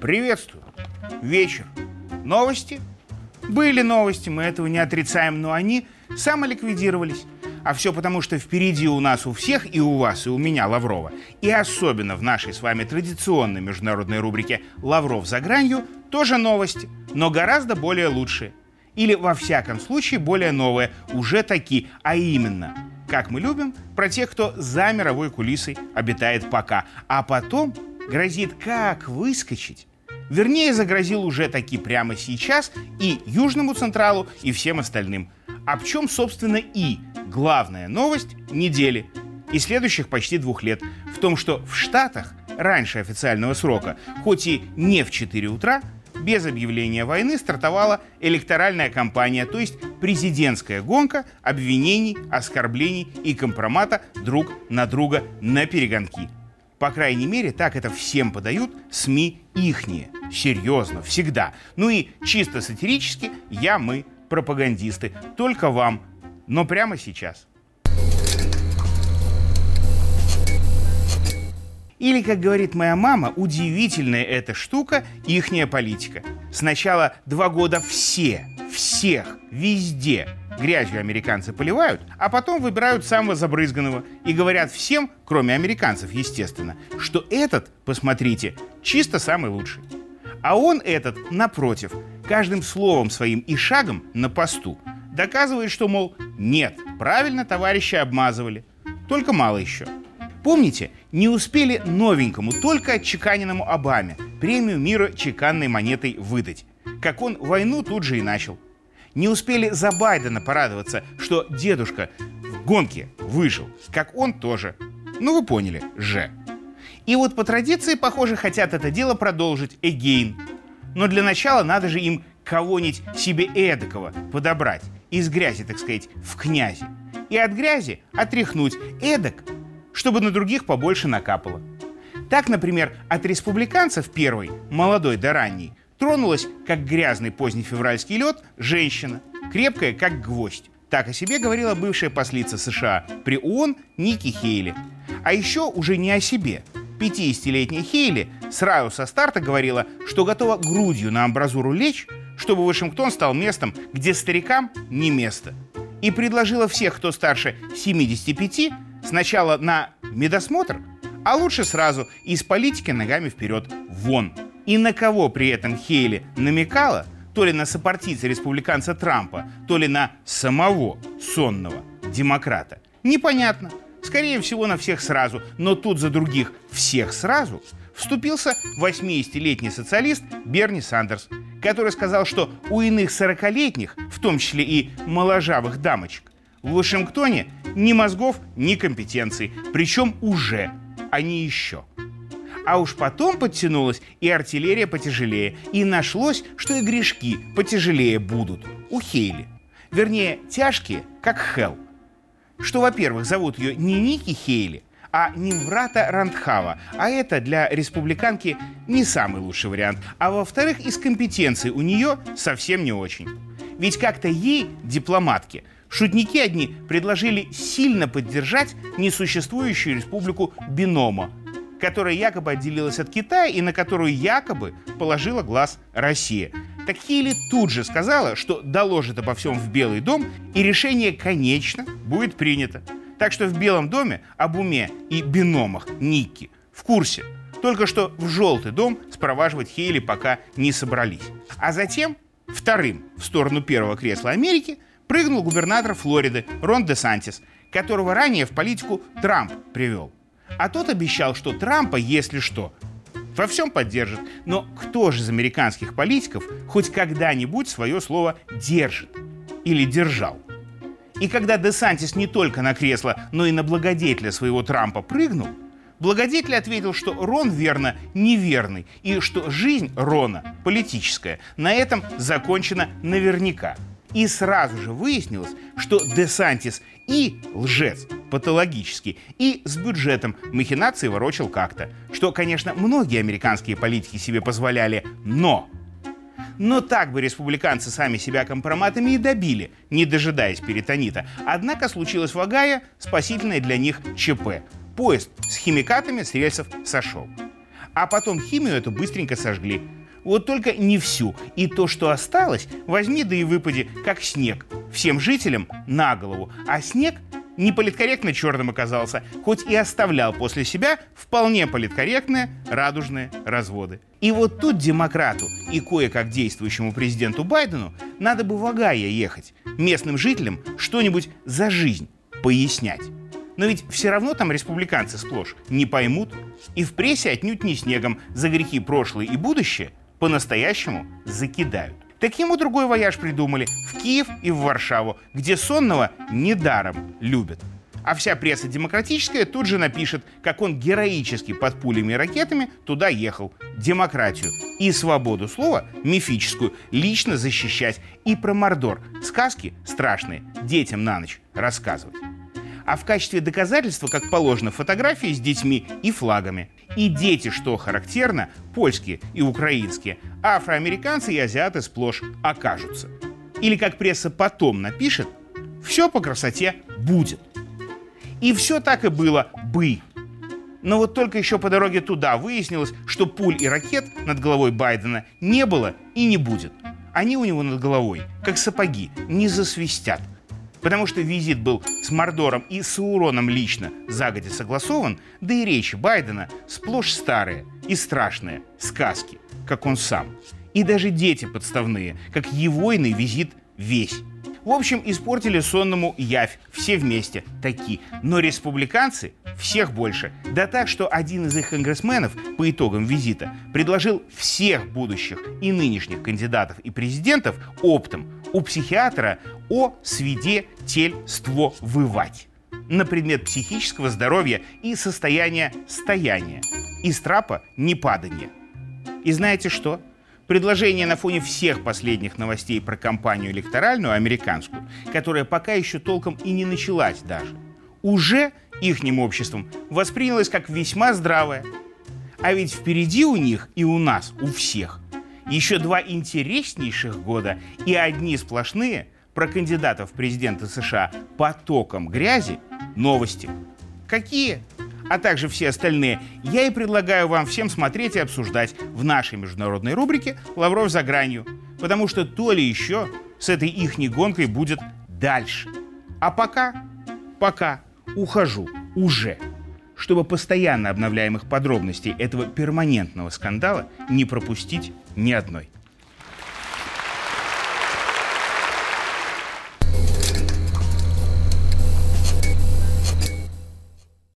Приветствую. Вечер. Новости? Были новости, мы этого не отрицаем, но они самоликвидировались. А все потому, что впереди у нас у всех, и у вас, и у меня, Лаврова, и особенно в нашей с вами традиционной международной рубрике «Лавров за гранью» тоже новости, но гораздо более лучшие. Или, во всяком случае, более новые, уже такие, а именно, как мы любим, про тех, кто за мировой кулисой обитает пока, а потом грозит как выскочить. Вернее, загрозил уже таки прямо сейчас и Южному Централу, и всем остальным. В чем, собственно, и главная новость недели и следующих почти двух лет в том, что в Штатах раньше официального срока, хоть и не в 4 утра, без объявления войны стартовала электоральная кампания, то есть президентская гонка обвинений, оскорблений и компромата друг на друга на перегонки. По крайней мере, так это всем подают СМИ ихние. Серьезно, всегда. Ну и чисто сатирически я, мы, пропагандисты. Только вам. Но прямо сейчас. Или, как говорит моя мама, удивительная эта штука – ихняя политика. Сначала два года все, всех, везде грязью американцы поливают, а потом выбирают самого забрызганного и говорят всем, кроме американцев, естественно, что этот, посмотрите, чисто самый лучший. А он этот, напротив, каждым словом своим и шагом на посту доказывает, что, мол, нет, правильно товарища обмазывали, только мало еще. Помните, не успели новенькому, только отчеканенному Обаме премию мира чеканной монетой выдать, как он войну тут же и начал. Не успели за Байдена порадоваться, что дедушка в гонке выжил, как он тоже. Ну вы поняли, же. И вот по традиции, похоже, хотят это дело продолжить again. Но для начала надо же им кого-нибудь себе эдакого подобрать. Из грязи, так сказать, в князи. И от грязи отряхнуть эдак, чтобы на других побольше накапало. Так, например, от республиканцев первый, молодой да ранний, Тронулась, как грязный поздний февральский лед, женщина, крепкая, как гвоздь. Так о себе говорила бывшая послица США при ООН Ники Хейли. А еще уже не о себе. 50-летняя Хейли сразу со старта говорила, что готова грудью на амбразуру лечь, чтобы Вашингтон стал местом, где старикам не место. И предложила всех, кто старше 75, сначала на медосмотр, а лучше сразу из политики ногами вперед вон – и на кого при этом Хейли намекала, то ли на сопартийца республиканца Трампа, то ли на самого сонного демократа, непонятно. Скорее всего, на всех сразу, но тут за других всех сразу вступился 80-летний социалист Берни Сандерс, который сказал, что у иных 40-летних, в том числе и моложавых дамочек, в Вашингтоне ни мозгов, ни компетенций, причем уже, а не еще. А уж потом подтянулась и артиллерия потяжелее, и нашлось, что и грешки потяжелее будут у Хейли. Вернее, тяжкие, как Хелл. Что, во-первых, зовут ее не Ники Хейли, а Нимврата Рандхава, а это для республиканки не самый лучший вариант. А во-вторых, из компетенции у нее совсем не очень. Ведь как-то ей, дипломатке, шутники одни предложили сильно поддержать несуществующую республику Бинома, которая якобы отделилась от Китая и на которую якобы положила глаз Россия. Так Хейли тут же сказала, что доложит обо всем в Белый дом, и решение, конечно, будет принято. Так что в Белом доме об уме и биномах Никки в курсе. Только что в Желтый дом спроваживать Хейли пока не собрались. А затем вторым в сторону первого кресла Америки прыгнул губернатор Флориды Рон де Сантис, которого ранее в политику Трамп привел. А тот обещал, что Трампа, если что, во всем поддержит. Но кто же из американских политиков хоть когда-нибудь свое слово держит или держал? И когда Десантис не только на кресло, но и на благодетеля своего Трампа прыгнул, благодетель ответил, что Рон верно неверный, и что жизнь Рона, политическая, на этом закончена наверняка. И сразу же выяснилось, что Десантис и лжец патологический, и с бюджетом махинации ворочал как-то. Что, конечно, многие американские политики себе позволяли, но... Но так бы республиканцы сами себя компроматами и добили, не дожидаясь перитонита. Однако случилось в Огайо спасительное для них ЧП. Поезд с химикатами с рельсов сошел. А потом химию эту быстренько сожгли. Вот только не всю. И то, что осталось, возьми да и выпади, как снег. Всем жителям на голову. А снег не политкорректно черным оказался, хоть и оставлял после себя вполне политкорректные радужные разводы. И вот тут демократу и кое-как действующему президенту Байдену надо бы в Огайо ехать, местным жителям что-нибудь за жизнь пояснять. Но ведь все равно там республиканцы сплошь не поймут, и в прессе отнюдь не снегом за грехи прошлое и будущее по-настоящему закидают. Так ему другой вояж придумали в Киев и в Варшаву, где сонного недаром любят. А вся пресса демократическая тут же напишет, как он героически под пулями и ракетами туда ехал. Демократию и свободу слова, мифическую, лично защищать. И про Мордор. Сказки страшные детям на ночь рассказывать а в качестве доказательства, как положено, фотографии с детьми и флагами. И дети, что характерно, польские и украинские, а афроамериканцы и азиаты сплошь окажутся. Или как пресса потом напишет, все по красоте будет. И все так и было бы. Но вот только еще по дороге туда выяснилось, что пуль и ракет над головой Байдена не было и не будет. Они у него над головой, как сапоги, не засвистят – Потому что визит был с Мордором и с Уроном лично загодя согласован, да и речи Байдена сплошь старые и страшные сказки, как он сам. И даже дети подставные, как егойный визит весь. В общем, испортили сонному явь все вместе, такие. Но республиканцы всех больше. Да так, что один из их конгрессменов по итогам визита предложил всех будущих и нынешних кандидатов и президентов оптом у психиатра о свидетельствовать на предмет психического здоровья и состояния стояния, из трапа не падания. И знаете что? Предложение на фоне всех последних новостей про кампанию электоральную американскую, которая пока еще толком и не началась даже, уже ихним обществом воспринялось как весьма здравое. А ведь впереди у них и у нас, у всех, еще два интереснейших года и одни сплошные про кандидатов в президенты США потоком грязи новости. Какие? а также все остальные, я и предлагаю вам всем смотреть и обсуждать в нашей международной рубрике «Лавров за гранью», потому что то ли еще с этой ихней гонкой будет дальше. А пока, пока ухожу уже, чтобы постоянно обновляемых подробностей этого перманентного скандала не пропустить ни одной.